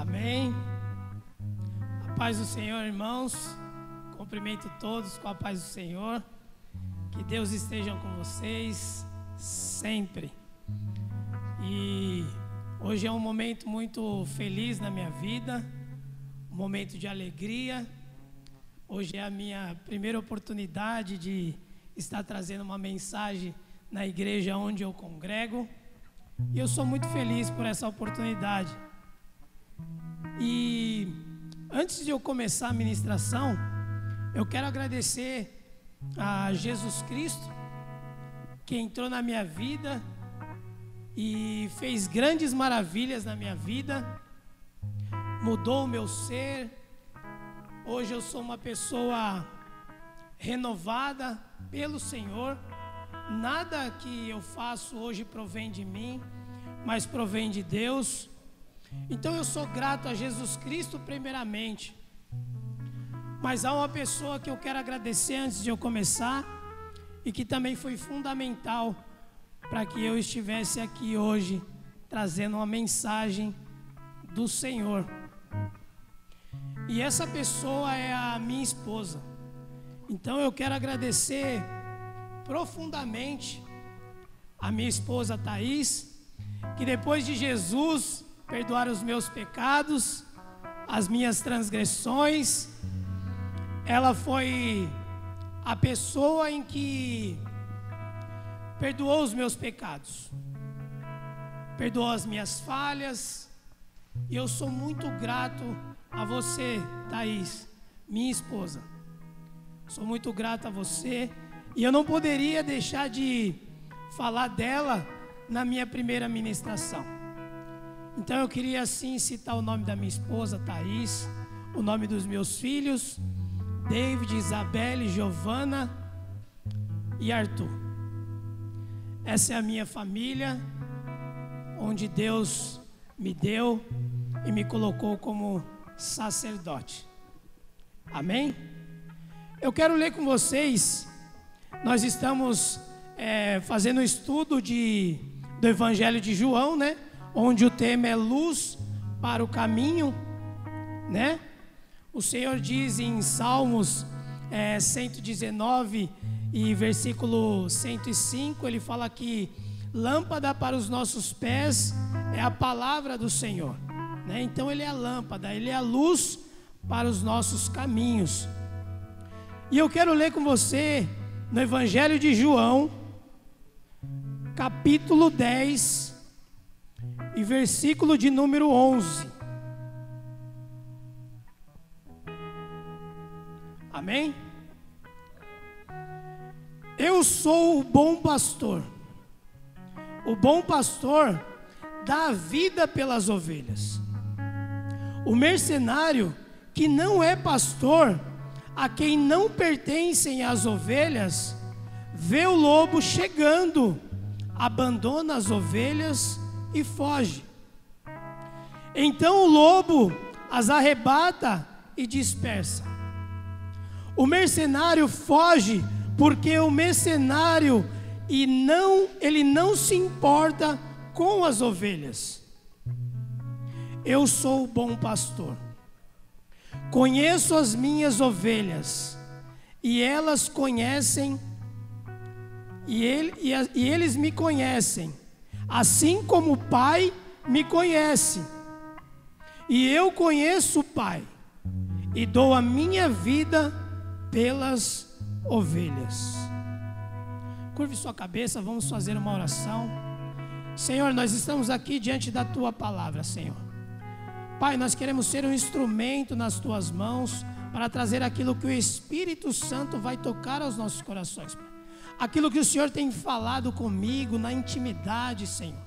Amém. A paz do Senhor, irmãos. Cumprimento todos com a paz do Senhor. Que Deus esteja com vocês sempre. E hoje é um momento muito feliz na minha vida, um momento de alegria. Hoje é a minha primeira oportunidade de estar trazendo uma mensagem na igreja onde eu congrego. E eu sou muito feliz por essa oportunidade. E antes de eu começar a ministração, eu quero agradecer a Jesus Cristo, que entrou na minha vida e fez grandes maravilhas na minha vida, mudou o meu ser. Hoje eu sou uma pessoa renovada pelo Senhor. Nada que eu faço hoje provém de mim, mas provém de Deus. Então eu sou grato a Jesus Cristo primeiramente. Mas há uma pessoa que eu quero agradecer antes de eu começar e que também foi fundamental para que eu estivesse aqui hoje trazendo uma mensagem do Senhor. E essa pessoa é a minha esposa. Então eu quero agradecer profundamente a minha esposa Thaís, que depois de Jesus perdoar os meus pecados, as minhas transgressões. Ela foi a pessoa em que perdoou os meus pecados, perdoou as minhas falhas, e eu sou muito grato a você, Thaís, minha esposa. Sou muito grato a você, e eu não poderia deixar de falar dela na minha primeira ministração. Então eu queria assim citar o nome da minha esposa, Thaís, o nome dos meus filhos, David, Isabelle, Giovana e Arthur. Essa é a minha família, onde Deus me deu e me colocou como sacerdote. Amém? Eu quero ler com vocês. Nós estamos é, fazendo um estudo de, do Evangelho de João, né? Onde o tema é luz para o caminho, né? O Senhor diz em Salmos é, 119 e versículo 105, ele fala que lâmpada para os nossos pés é a palavra do Senhor, né? Então ele é a lâmpada, ele é a luz para os nossos caminhos. E eu quero ler com você no Evangelho de João, capítulo 10, e versículo de número 11. Amém? Eu sou o bom pastor. O bom pastor dá a vida pelas ovelhas. O mercenário que não é pastor, a quem não pertencem as ovelhas, vê o lobo chegando, abandona as ovelhas e foge. Então o lobo as arrebata e dispersa. O mercenário foge porque o mercenário e não ele não se importa com as ovelhas. Eu sou o bom pastor. Conheço as minhas ovelhas e elas conhecem e, ele, e, e eles me conhecem assim como o Pai me conhece. E eu conheço o Pai, e dou a minha vida pelas ovelhas. Curve sua cabeça, vamos fazer uma oração. Senhor, nós estamos aqui diante da tua palavra, Senhor. Pai, nós queremos ser um instrumento nas tuas mãos para trazer aquilo que o Espírito Santo vai tocar aos nossos corações. Pai aquilo que o Senhor tem falado comigo na intimidade, Senhor.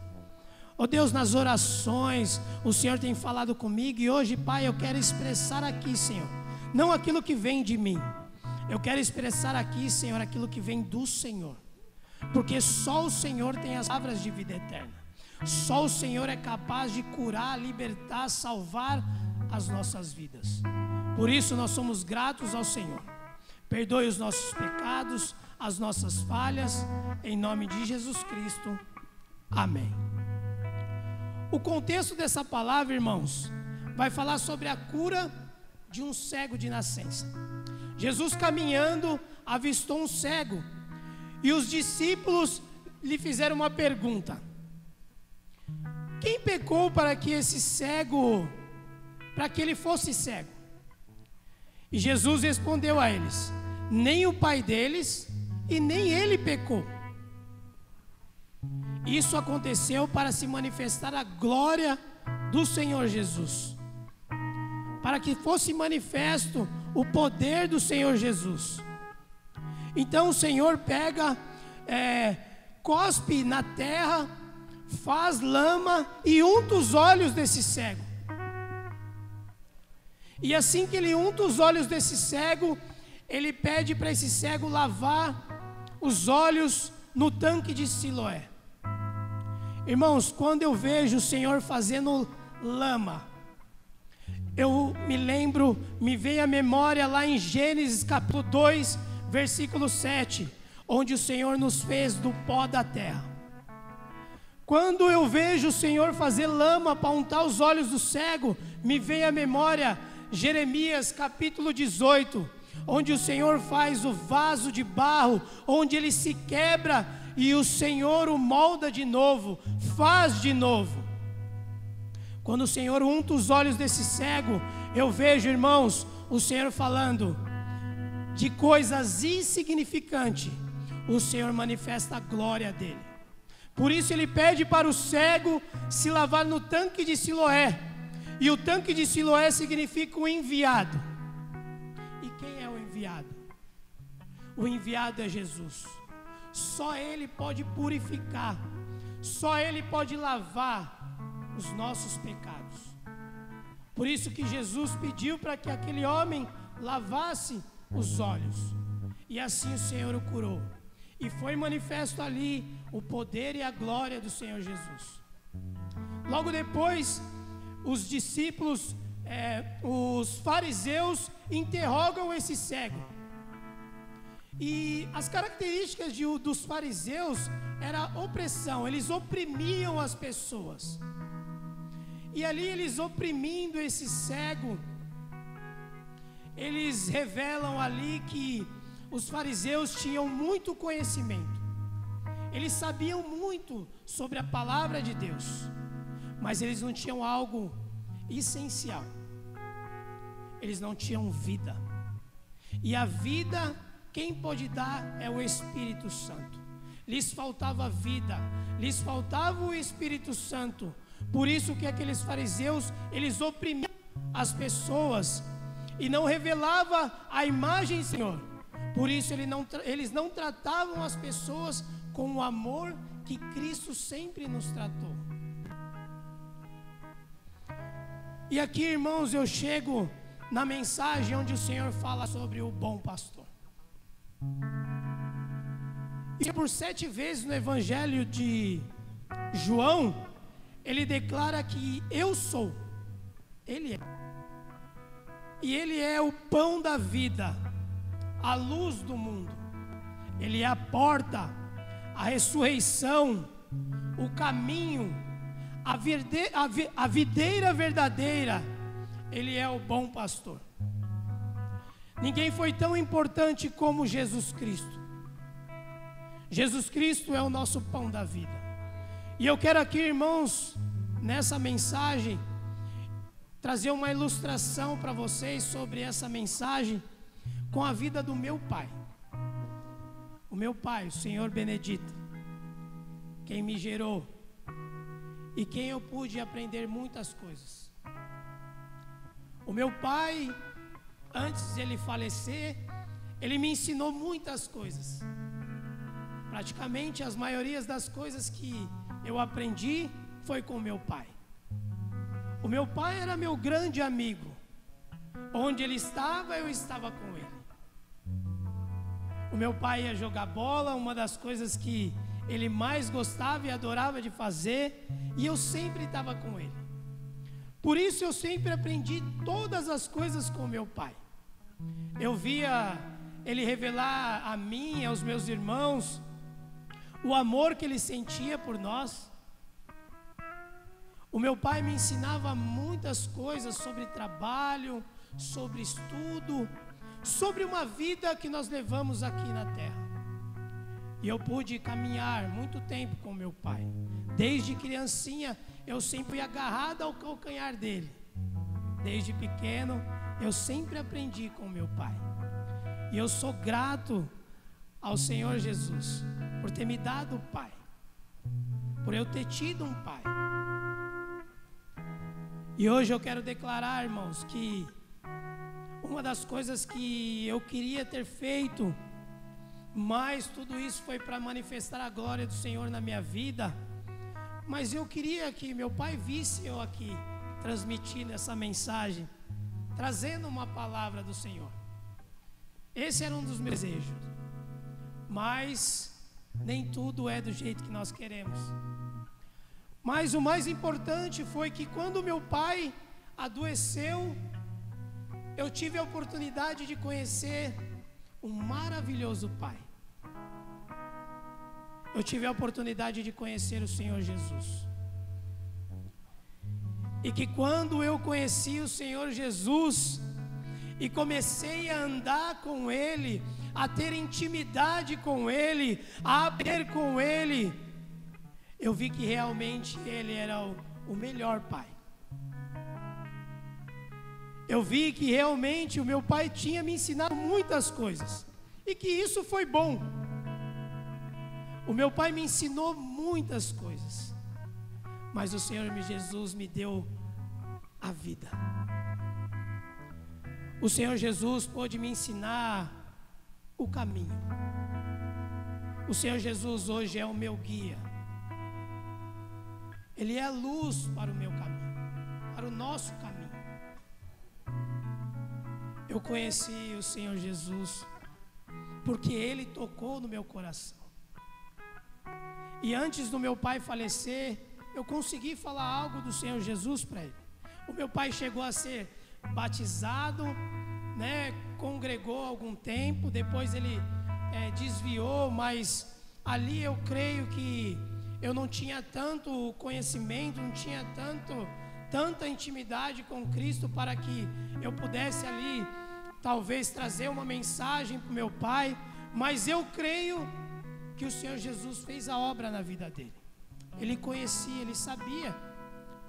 Oh Deus, nas orações, o Senhor tem falado comigo e hoje, Pai, eu quero expressar aqui, Senhor, não aquilo que vem de mim, eu quero expressar aqui, Senhor, aquilo que vem do Senhor, porque só o Senhor tem as palavras de vida eterna, só o Senhor é capaz de curar, libertar, salvar as nossas vidas. Por isso nós somos gratos ao Senhor. Perdoe os nossos pecados, as nossas falhas, em nome de Jesus Cristo. Amém. O contexto dessa palavra, irmãos, vai falar sobre a cura de um cego de nascença. Jesus caminhando avistou um cego e os discípulos lhe fizeram uma pergunta: Quem pecou para que esse cego, para que ele fosse cego? E Jesus respondeu a eles: Nem o pai deles e nem ele pecou. Isso aconteceu para se manifestar a glória do Senhor Jesus, para que fosse manifesto o poder do Senhor Jesus. Então o Senhor pega, é, cospe na terra, faz lama e unta os olhos desse cego. E assim que ele unta os olhos desse cego, ele pede para esse cego lavar os olhos no tanque de Siloé. Irmãos, quando eu vejo o Senhor fazendo lama, eu me lembro, me vem à memória lá em Gênesis capítulo 2, versículo 7, onde o Senhor nos fez do pó da terra. Quando eu vejo o Senhor fazer lama para untar os olhos do cego, me vem à memória Jeremias capítulo 18, onde o Senhor faz o vaso de barro, onde ele se quebra e o Senhor o molda de novo, faz de novo. Quando o Senhor unta os olhos desse cego, eu vejo, irmãos, o Senhor falando de coisas insignificantes, o Senhor manifesta a glória dele. Por isso ele pede para o cego se lavar no tanque de Siloé. E o tanque de Siloé significa o enviado. Enviado? O enviado é Jesus. Só Ele pode purificar, só Ele pode lavar os nossos pecados. Por isso que Jesus pediu para que aquele homem lavasse os olhos, e assim o Senhor o curou. E foi manifesto ali o poder e a glória do Senhor Jesus. Logo depois, os discípulos, é, os fariseus, interrogam esse cego. E as características de, dos fariseus era opressão, eles oprimiam as pessoas. E ali eles oprimindo esse cego, eles revelam ali que os fariseus tinham muito conhecimento. Eles sabiam muito sobre a palavra de Deus, mas eles não tinham algo essencial. Eles não tinham vida. E a vida quem pode dar é o Espírito Santo. Lhes faltava vida, lhes faltava o Espírito Santo. Por isso que aqueles fariseus, eles oprimiam as pessoas e não revelava a imagem do Senhor. Por isso ele não, eles não tratavam as pessoas com o amor que Cristo sempre nos tratou. E aqui, irmãos, eu chego na mensagem onde o Senhor fala sobre o bom pastor. E por sete vezes no Evangelho de João, ele declara que eu sou. Ele é. E ele é o pão da vida, a luz do mundo. Ele é a porta, a ressurreição, o caminho, a, verde, a, a videira verdadeira. Ele é o bom pastor. Ninguém foi tão importante como Jesus Cristo. Jesus Cristo é o nosso pão da vida. E eu quero aqui, irmãos, nessa mensagem, trazer uma ilustração para vocês sobre essa mensagem com a vida do meu pai. O meu pai, o Senhor Benedito, quem me gerou e quem eu pude aprender muitas coisas. O meu pai antes de ele falecer, ele me ensinou muitas coisas. Praticamente as maiorias das coisas que eu aprendi foi com meu pai. O meu pai era meu grande amigo. Onde ele estava, eu estava com ele. O meu pai ia jogar bola, uma das coisas que ele mais gostava e adorava de fazer, e eu sempre estava com ele. Por isso eu sempre aprendi todas as coisas com meu pai. Eu via ele revelar a mim aos meus irmãos o amor que ele sentia por nós, O meu pai me ensinava muitas coisas sobre trabalho, sobre estudo, sobre uma vida que nós levamos aqui na terra. E eu pude caminhar muito tempo com meu pai. Desde criancinha, eu sempre agarrado ao calcanhar dele. Desde pequeno, eu sempre aprendi com meu pai. E eu sou grato ao Senhor Jesus por ter me dado o pai. Por eu ter tido um pai. E hoje eu quero declarar, irmãos, que uma das coisas que eu queria ter feito, mas tudo isso foi para manifestar a glória do Senhor na minha vida. Mas eu queria que meu pai visse eu aqui transmitindo essa mensagem, trazendo uma palavra do Senhor. Esse era um dos meus desejos. Mas nem tudo é do jeito que nós queremos. Mas o mais importante foi que quando meu pai adoeceu, eu tive a oportunidade de conhecer um maravilhoso pai. Eu tive a oportunidade de conhecer o Senhor Jesus. E que quando eu conheci o Senhor Jesus e comecei a andar com Ele, a ter intimidade com Ele, a aprender com Ele, eu vi que realmente Ele era o, o melhor pai. Eu vi que realmente o meu pai tinha me ensinado muitas coisas e que isso foi bom. O meu pai me ensinou muitas coisas, mas o Senhor Jesus me deu a vida. O Senhor Jesus pôde me ensinar o caminho. O Senhor Jesus hoje é o meu guia. Ele é a luz para o meu caminho, para o nosso caminho. Eu conheci o Senhor Jesus porque Ele tocou no meu coração. E antes do meu pai falecer, eu consegui falar algo do Senhor Jesus para ele. O meu pai chegou a ser batizado, né, congregou algum tempo, depois ele é, desviou, mas ali eu creio que eu não tinha tanto conhecimento, não tinha tanto, tanta intimidade com Cristo para que eu pudesse ali, talvez, trazer uma mensagem para o meu pai, mas eu creio que o Senhor Jesus fez a obra na vida dele. Ele conhecia, ele sabia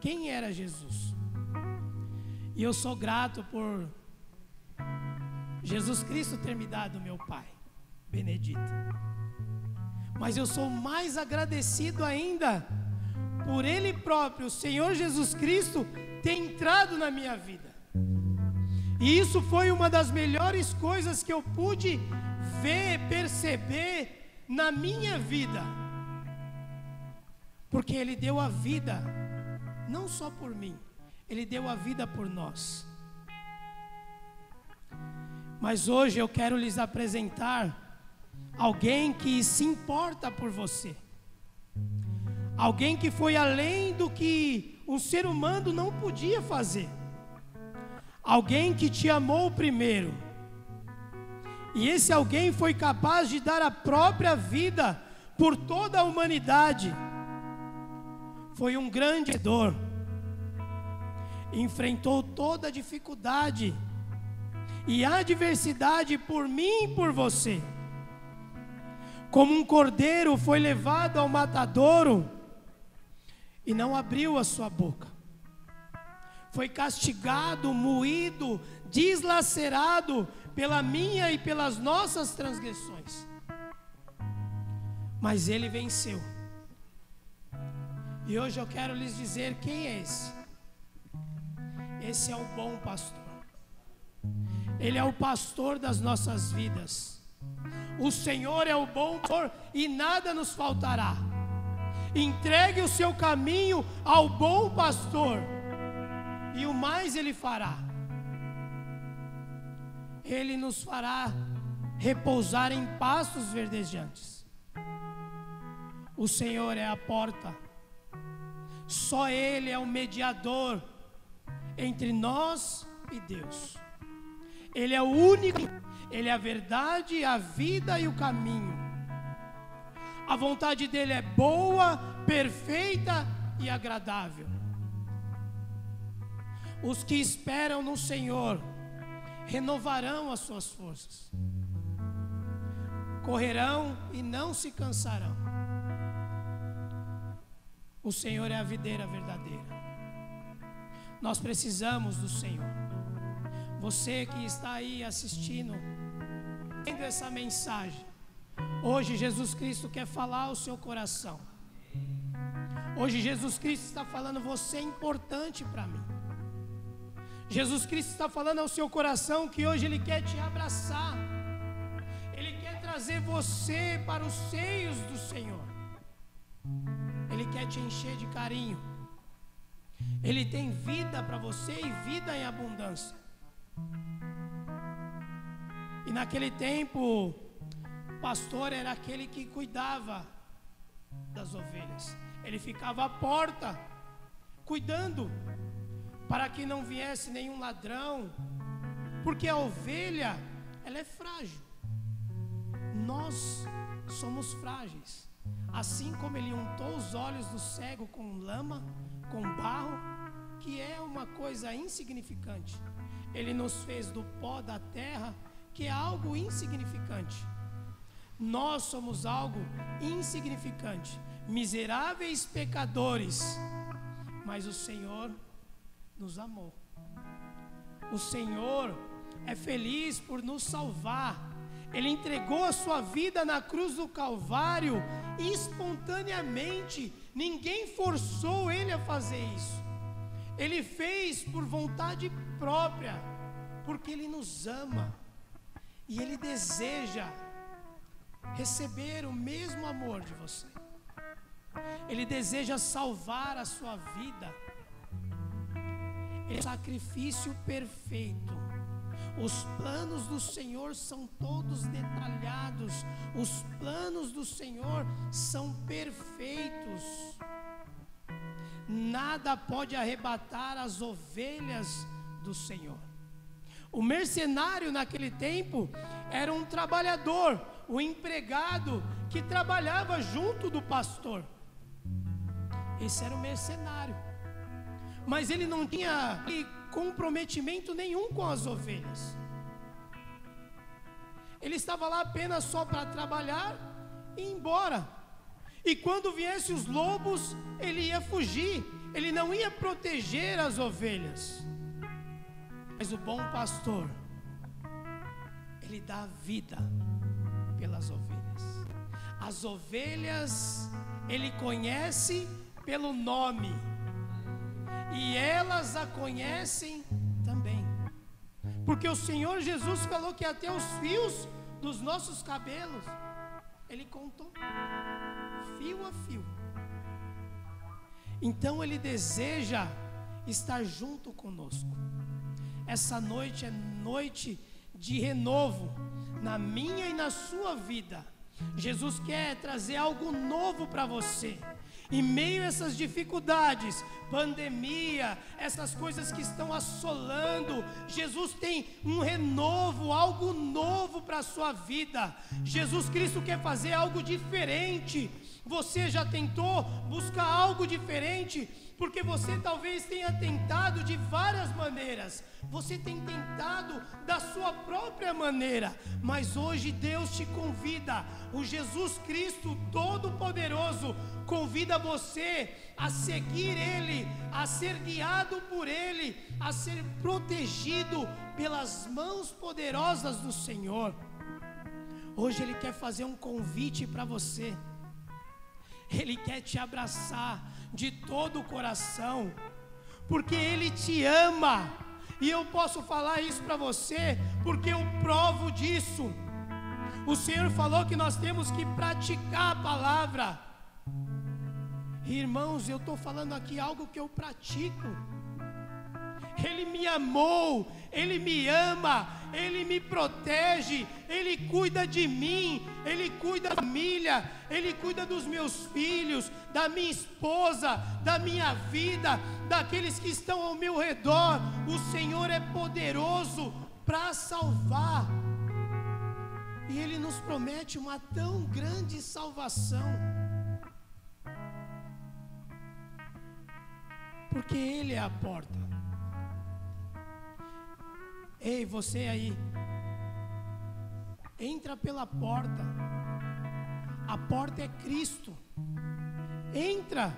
quem era Jesus. E eu sou grato por Jesus Cristo ter me dado meu Pai, Benedito. Mas eu sou mais agradecido ainda por Ele próprio, o Senhor Jesus Cristo, ter entrado na minha vida. E isso foi uma das melhores coisas que eu pude ver, perceber na minha vida. Porque Ele deu a vida, não só por mim, Ele deu a vida por nós. Mas hoje eu quero lhes apresentar alguém que se importa por você, alguém que foi além do que um ser humano não podia fazer, alguém que te amou primeiro, e esse alguém foi capaz de dar a própria vida por toda a humanidade. Foi um grande dor, enfrentou toda a dificuldade e adversidade por mim e por você. Como um cordeiro foi levado ao matadouro e não abriu a sua boca. Foi castigado, moído, deslacerado pela minha e pelas nossas transgressões. Mas ele venceu. E hoje eu quero lhes dizer quem é esse. Esse é o bom pastor. Ele é o pastor das nossas vidas. O Senhor é o bom pastor e nada nos faltará. Entregue o seu caminho ao bom pastor, e o mais ele fará. Ele nos fará repousar em pastos verdejantes. O Senhor é a porta, só Ele é o mediador entre nós e Deus. Ele é o único, Ele é a verdade, a vida e o caminho. A vontade dele é boa, perfeita e agradável. Os que esperam no Senhor renovarão as suas forças, correrão e não se cansarão. O Senhor é a videira verdadeira. Nós precisamos do Senhor. Você que está aí assistindo, vendo essa mensagem, hoje Jesus Cristo quer falar ao seu coração. Hoje Jesus Cristo está falando, você é importante para mim. Jesus Cristo está falando ao seu coração que hoje Ele quer te abraçar, Ele quer trazer você para os seios do Senhor, Ele quer te encher de carinho, Ele tem vida para você e vida em abundância. E naquele tempo, pastor era aquele que cuidava das ovelhas, ele ficava à porta, cuidando para que não viesse nenhum ladrão, porque a ovelha, ela é frágil. Nós somos frágeis. Assim como ele untou os olhos do cego com lama, com barro, que é uma coisa insignificante. Ele nos fez do pó da terra, que é algo insignificante. Nós somos algo insignificante, miseráveis pecadores, mas o Senhor nos amou. O Senhor é feliz por nos salvar. Ele entregou a sua vida na cruz do Calvário espontaneamente. Ninguém forçou ele a fazer isso. Ele fez por vontade própria, porque ele nos ama e ele deseja receber o mesmo amor de você. Ele deseja salvar a sua vida é sacrifício perfeito. Os planos do Senhor são todos detalhados, os planos do Senhor são perfeitos. Nada pode arrebatar as ovelhas do Senhor. O mercenário naquele tempo era um trabalhador, o empregado que trabalhava junto do pastor. Esse era o mercenário mas ele não tinha comprometimento nenhum com as ovelhas. Ele estava lá apenas só para trabalhar e ir embora. E quando viessem os lobos, ele ia fugir, ele não ia proteger as ovelhas. Mas o bom pastor, ele dá vida pelas ovelhas. As ovelhas ele conhece pelo nome e elas a conhecem também. Porque o Senhor Jesus falou que até os fios dos nossos cabelos, Ele contou, fio a fio. Então Ele deseja estar junto conosco. Essa noite é noite de renovo na minha e na sua vida. Jesus quer trazer algo novo para você. Em meio a essas dificuldades, pandemia, essas coisas que estão assolando, Jesus tem um renovo, algo novo para a sua vida. Jesus Cristo quer fazer algo diferente. Você já tentou buscar algo diferente? porque você talvez tenha tentado de várias maneiras, você tem tentado da sua própria maneira, mas hoje Deus te convida, o Jesus Cristo Todo-Poderoso convida você a seguir Ele, a ser guiado por Ele, a ser protegido pelas mãos poderosas do Senhor. Hoje Ele quer fazer um convite para você. Ele quer te abraçar de todo o coração, porque Ele te ama, e eu posso falar isso para você, porque eu provo disso. O Senhor falou que nós temos que praticar a palavra. Irmãos, eu estou falando aqui algo que eu pratico. Ele me amou, Ele me ama, Ele me protege, Ele cuida de mim, Ele cuida da família, Ele cuida dos meus filhos, da minha esposa, da minha vida, daqueles que estão ao meu redor. O Senhor é poderoso para salvar, e Ele nos promete uma tão grande salvação. Porque Ele é a porta. Ei, você aí, entra pela porta. A porta é Cristo. Entra.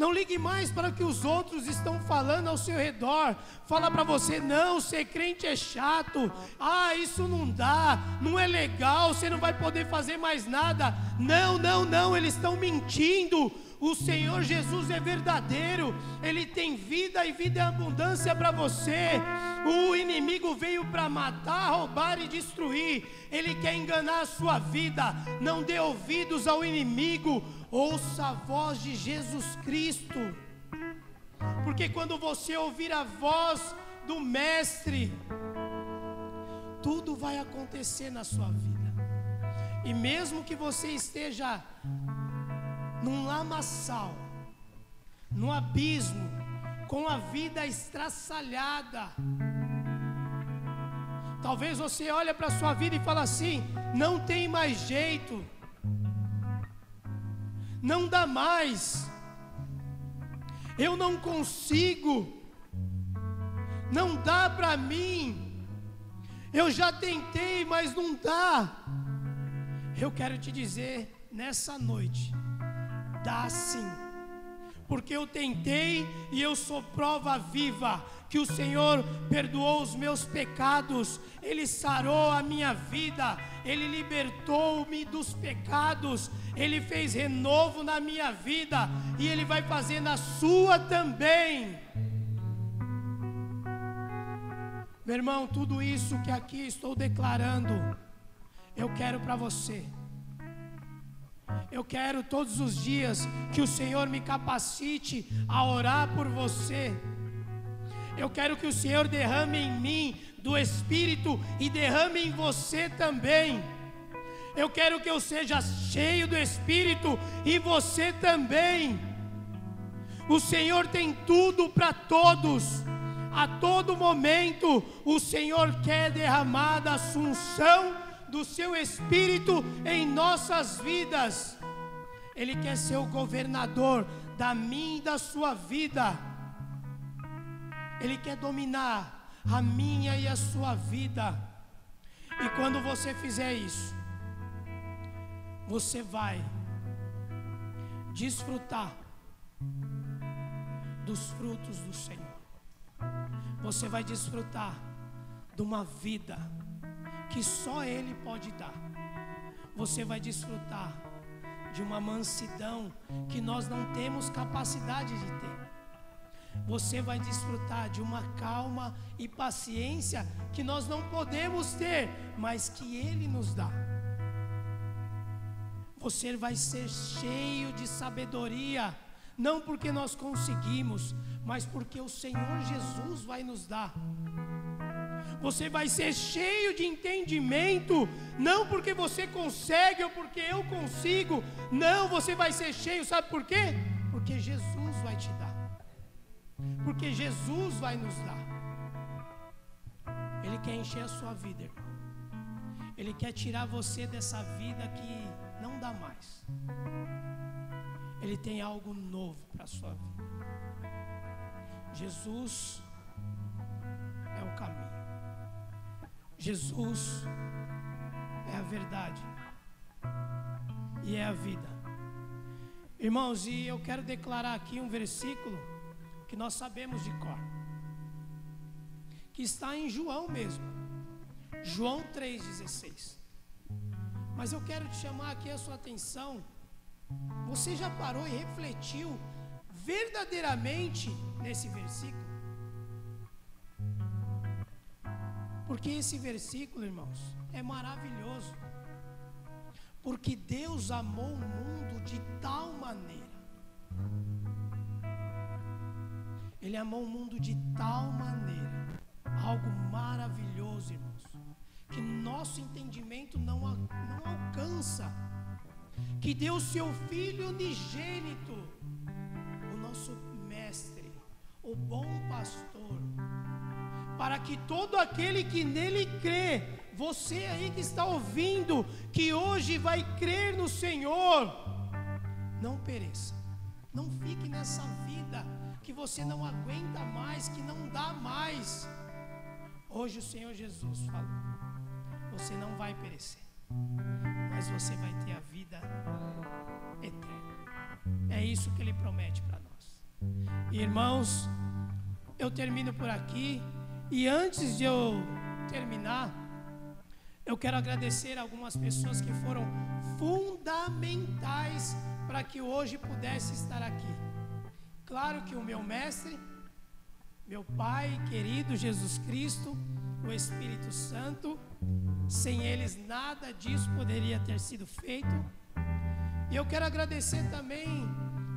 Não ligue mais para o que os outros estão falando ao seu redor. Fala para você, não, ser crente é chato. Ah, isso não dá, não é legal, você não vai poder fazer mais nada. Não, não, não, eles estão mentindo. O Senhor Jesus é verdadeiro, Ele tem vida e vida em abundância para você. O inimigo veio para matar, roubar e destruir. Ele quer enganar a sua vida. Não dê ouvidos ao inimigo. Ouça a voz de Jesus Cristo. Porque quando você ouvir a voz do Mestre, tudo vai acontecer na sua vida. E mesmo que você esteja num lamaçal, num abismo, com a vida estraçalhada. Talvez você olhe para a sua vida e fale assim: não tem mais jeito, não dá mais, eu não consigo, não dá para mim, eu já tentei, mas não dá. Eu quero te dizer nessa noite, Dá sim. Porque eu tentei e eu sou prova viva que o Senhor perdoou os meus pecados, Ele sarou a minha vida, Ele libertou-me dos pecados, Ele fez renovo na minha vida e Ele vai fazer na sua também. Meu irmão, tudo isso que aqui estou declarando, eu quero para você. Eu quero todos os dias que o Senhor me capacite a orar por você. Eu quero que o Senhor derrame em mim do Espírito e derrame em você também. Eu quero que eu seja cheio do Espírito e você também. O Senhor tem tudo para todos. A todo momento, o Senhor quer derramar da assunção do seu Espírito em nossas vidas. Ele quer ser o governador da minha e da sua vida. Ele quer dominar a minha e a sua vida. E quando você fizer isso, você vai desfrutar dos frutos do Senhor. Você vai desfrutar de uma vida que só Ele pode dar. Você vai desfrutar de uma mansidão que nós não temos capacidade de ter. Você vai desfrutar de uma calma e paciência que nós não podemos ter, mas que Ele nos dá. Você vai ser cheio de sabedoria, não porque nós conseguimos, mas porque o Senhor Jesus vai nos dar. Você vai ser cheio de entendimento, não porque você consegue ou porque eu consigo, não, você vai ser cheio, sabe por quê? Porque Jesus vai te dar, porque Jesus vai nos dar. Ele quer encher a sua vida, irmão. Ele quer tirar você dessa vida que não dá mais. Ele tem algo novo para a sua vida. Jesus é o caminho. Jesus é a verdade e é a vida. Irmãos, e eu quero declarar aqui um versículo que nós sabemos de cor, que está em João mesmo, João 3,16. Mas eu quero te chamar aqui a sua atenção. Você já parou e refletiu verdadeiramente nesse versículo? Porque esse versículo, irmãos, é maravilhoso. Porque Deus amou o mundo de tal maneira. Ele amou o mundo de tal maneira. Algo maravilhoso, irmãos. Que nosso entendimento não, não alcança. Que deu seu Filho unigênito, o nosso Mestre, o bom pastor para que todo aquele que nele crê, você aí que está ouvindo, que hoje vai crer no Senhor, não pereça, não fique nessa vida que você não aguenta mais, que não dá mais, Hoje o Senhor Jesus falou: você não vai perecer, mas você vai ter a vida eterna. É isso que Ele promete para nós. Irmãos, eu termino por aqui e antes de eu terminar, eu quero agradecer algumas pessoas que foram fundamentais para que hoje pudesse estar aqui. Claro que o meu mestre, meu Pai querido Jesus Cristo, o Espírito Santo, sem eles nada disso poderia ter sido feito. E eu quero agradecer também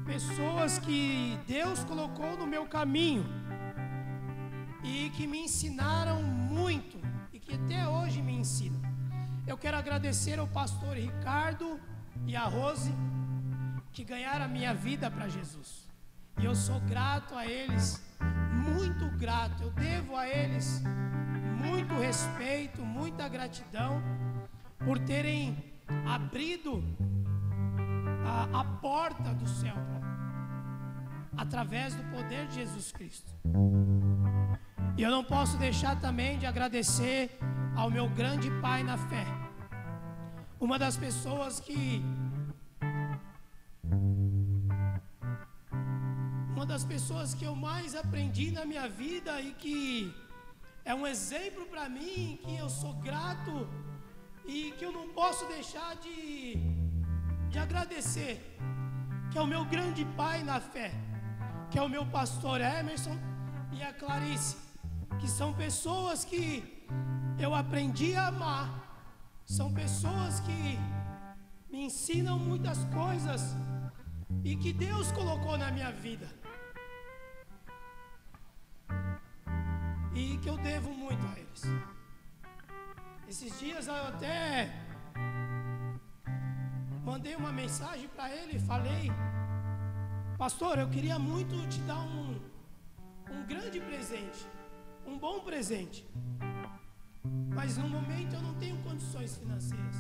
pessoas que Deus colocou no meu caminho e que me ensinaram muito e que até hoje me ensinam. Eu quero agradecer ao pastor Ricardo e a Rose que ganharam a minha vida para Jesus. E eu sou grato a eles, muito grato. Eu devo a eles muito respeito, muita gratidão por terem abrido a, a porta do céu através do poder de Jesus Cristo. E eu não posso deixar também de agradecer ao meu grande pai na fé. Uma das pessoas que uma das pessoas que eu mais aprendi na minha vida e que é um exemplo para mim, que eu sou grato e que eu não posso deixar de, de agradecer, que é o meu grande pai na fé, que é o meu pastor Emerson e a Clarice, que são pessoas que eu aprendi a amar, são pessoas que me ensinam muitas coisas e que Deus colocou na minha vida. E que eu devo muito a eles. Esses dias eu até mandei uma mensagem para ele e falei: Pastor, eu queria muito te dar um, um grande presente, um bom presente. Mas no momento eu não tenho condições financeiras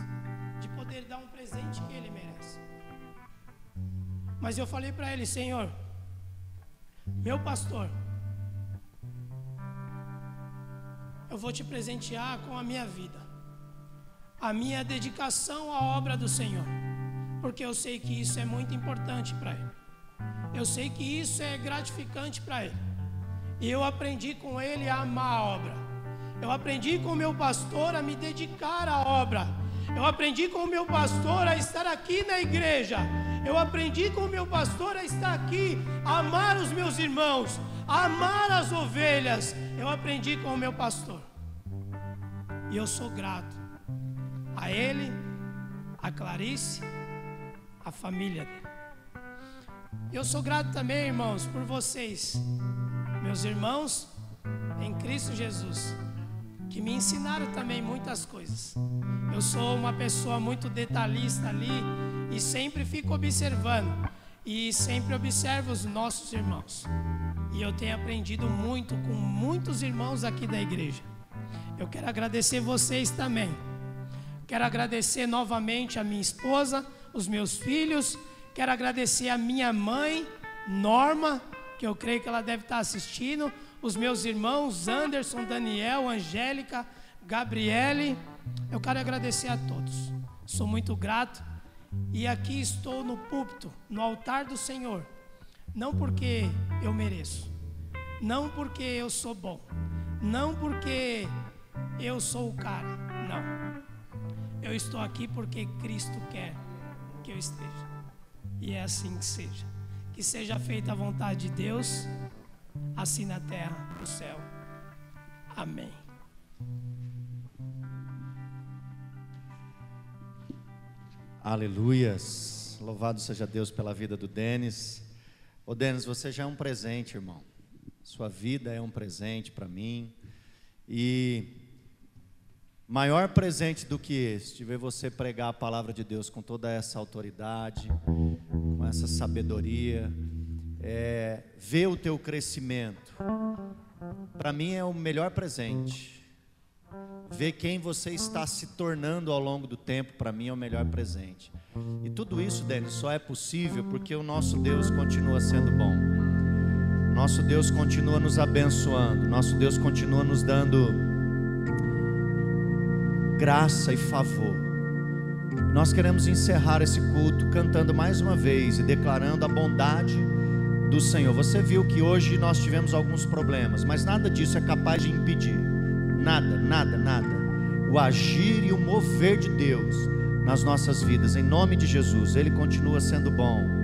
de poder dar um presente que ele merece. Mas eu falei para ele, Senhor, meu pastor, eu vou te presentear com a minha vida, a minha dedicação à obra do Senhor, porque eu sei que isso é muito importante para Ele, eu sei que isso é gratificante para Ele, e eu aprendi com Ele a amar a obra, eu aprendi com o meu pastor a me dedicar à obra, eu aprendi com o meu pastor a estar aqui na igreja. Eu aprendi com o meu pastor a estar aqui, a amar os meus irmãos, a amar as ovelhas. Eu aprendi com o meu pastor. E eu sou grato a ele, a Clarice, a família dele. Eu sou grato também, irmãos, por vocês, meus irmãos em Cristo Jesus, que me ensinaram também muitas coisas. Eu sou uma pessoa muito detalhista ali e sempre fico observando e sempre observo os nossos irmãos. E eu tenho aprendido muito com muitos irmãos aqui da igreja. Eu quero agradecer vocês também. Quero agradecer novamente a minha esposa, os meus filhos. Quero agradecer a minha mãe, Norma, que eu creio que ela deve estar assistindo. Os meus irmãos, Anderson, Daniel, Angélica, Gabriele. Eu quero agradecer a todos. Sou muito grato. E aqui estou no púlpito, no altar do Senhor. Não porque eu mereço. Não porque eu sou bom. Não porque eu sou o cara. Não. Eu estou aqui porque Cristo quer que eu esteja. E é assim que seja. Que seja feita a vontade de Deus, assim na terra, no céu. Amém. Aleluias. Louvado seja Deus pela vida do Denis. Ô Denis, você já é um presente, irmão. Sua vida é um presente para mim. E Maior presente do que este, de ver você pregar a palavra de Deus com toda essa autoridade, com essa sabedoria, é, ver o teu crescimento, para mim é o melhor presente. Ver quem você está se tornando ao longo do tempo, para mim é o melhor presente. E tudo isso, Denis, só é possível porque o nosso Deus continua sendo bom. Nosso Deus continua nos abençoando, nosso Deus continua nos dando graça e favor. Nós queremos encerrar esse culto cantando mais uma vez e declarando a bondade do Senhor. Você viu que hoje nós tivemos alguns problemas, mas nada disso é capaz de impedir. Nada, nada, nada. O agir e o mover de Deus nas nossas vidas, em nome de Jesus, Ele continua sendo bom.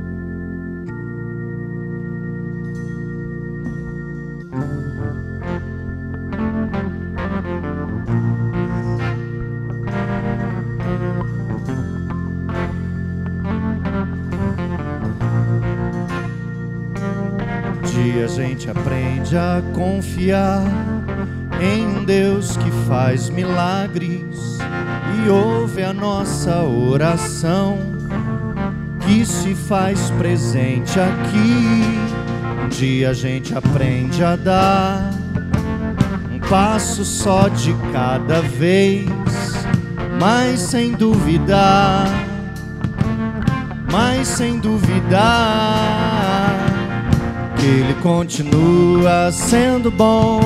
dia a gente aprende a confiar em um Deus que faz milagres e ouve a nossa oração que se faz presente aqui. Um dia a gente aprende a dar um passo só de cada vez, mas sem duvidar, mas sem duvidar que Ele continua sendo bom,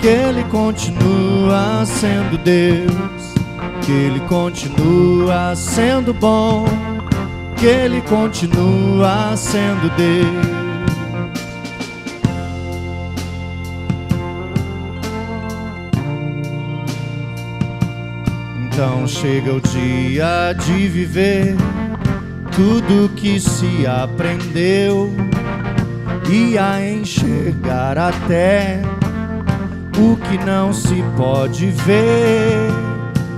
que Ele continua sendo Deus, que Ele continua sendo bom, que Ele continua sendo Deus. Então chega o dia de viver tudo que se aprendeu e a enxergar até o que não se pode ver.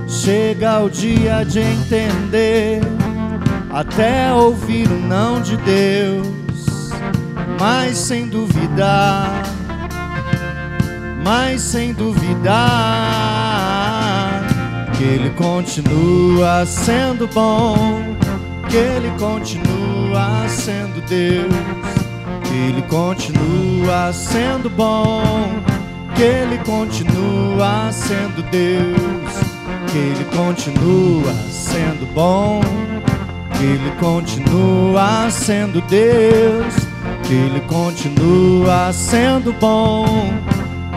Chega o dia de entender, até ouvir o não de Deus, mas sem duvidar, mas sem duvidar, que Ele continua sendo bom, que Ele continua sendo Deus. Que Ele continua sendo bom, que Ele continua sendo Deus, que Ele continua sendo bom, que Ele continua sendo Deus, que Ele continua sendo bom,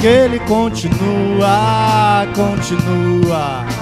que Ele continua, continua.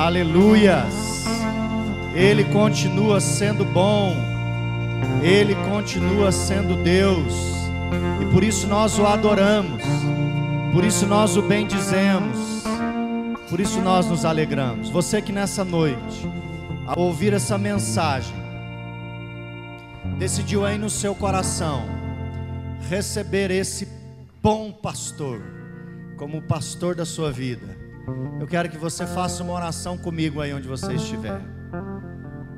Aleluias. Ele continua sendo bom. Ele continua sendo Deus. E por isso nós o adoramos. Por isso nós o bendizemos. Por isso nós nos alegramos. Você que nessa noite, ao ouvir essa mensagem, decidiu aí no seu coração receber esse bom pastor como o pastor da sua vida eu quero que você faça uma oração comigo aí onde você estiver.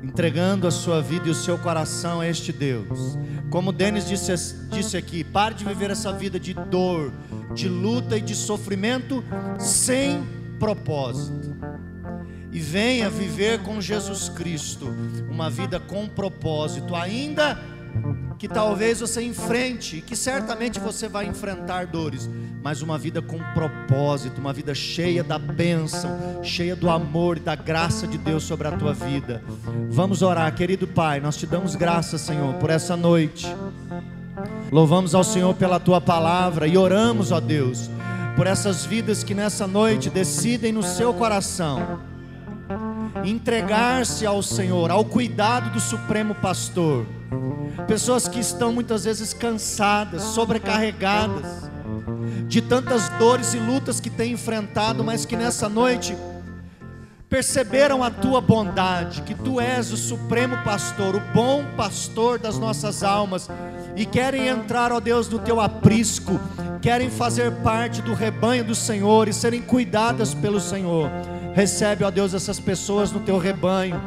Entregando a sua vida e o seu coração a este Deus. Como Denis disse, disse aqui, pare de viver essa vida de dor, de luta e de sofrimento sem propósito. E venha viver com Jesus Cristo uma vida com propósito, ainda que talvez você enfrente, que certamente você vai enfrentar dores, mas uma vida com propósito, uma vida cheia da bênção, cheia do amor e da graça de Deus sobre a tua vida. Vamos orar, querido Pai, nós te damos graças, Senhor, por essa noite. Louvamos ao Senhor pela tua palavra e oramos, ó Deus, por essas vidas que nessa noite decidem no seu coração entregar-se ao Senhor, ao cuidado do Supremo Pastor. Pessoas que estão muitas vezes cansadas, sobrecarregadas, de tantas dores e lutas que têm enfrentado, mas que nessa noite perceberam a tua bondade, que tu és o supremo pastor, o bom pastor das nossas almas, e querem entrar, ó Deus, no teu aprisco, querem fazer parte do rebanho do Senhor e serem cuidadas pelo Senhor. Recebe, ó Deus, essas pessoas no teu rebanho.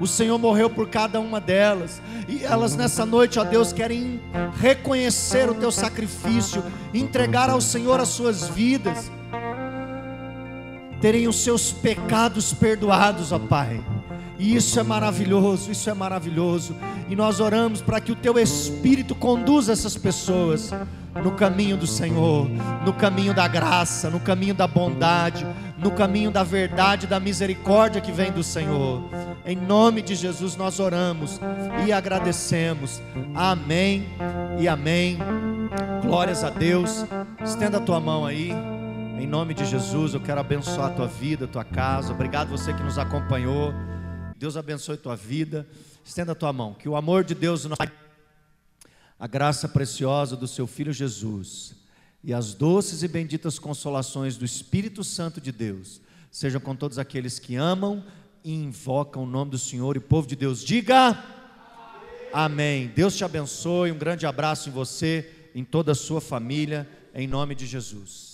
O Senhor morreu por cada uma delas. E elas nessa noite, ó Deus, querem reconhecer o teu sacrifício, entregar ao Senhor as suas vidas, terem os seus pecados perdoados, ó Pai. E isso é maravilhoso, isso é maravilhoso. E nós oramos para que o teu Espírito conduza essas pessoas no caminho do Senhor, no caminho da graça, no caminho da bondade, no caminho da verdade, da misericórdia que vem do Senhor. Em nome de Jesus nós oramos e agradecemos. Amém e amém. Glórias a Deus. Estenda a tua mão aí. Em nome de Jesus, eu quero abençoar a tua vida, a tua casa. Obrigado você que nos acompanhou. Deus abençoe tua vida. Estenda a tua mão. Que o amor de Deus, a graça preciosa do seu Filho Jesus e as doces e benditas consolações do Espírito Santo de Deus sejam com todos aqueles que amam e invocam o nome do Senhor. E povo de Deus diga. Amém. Deus te abençoe. Um grande abraço em você, em toda a sua família, em nome de Jesus.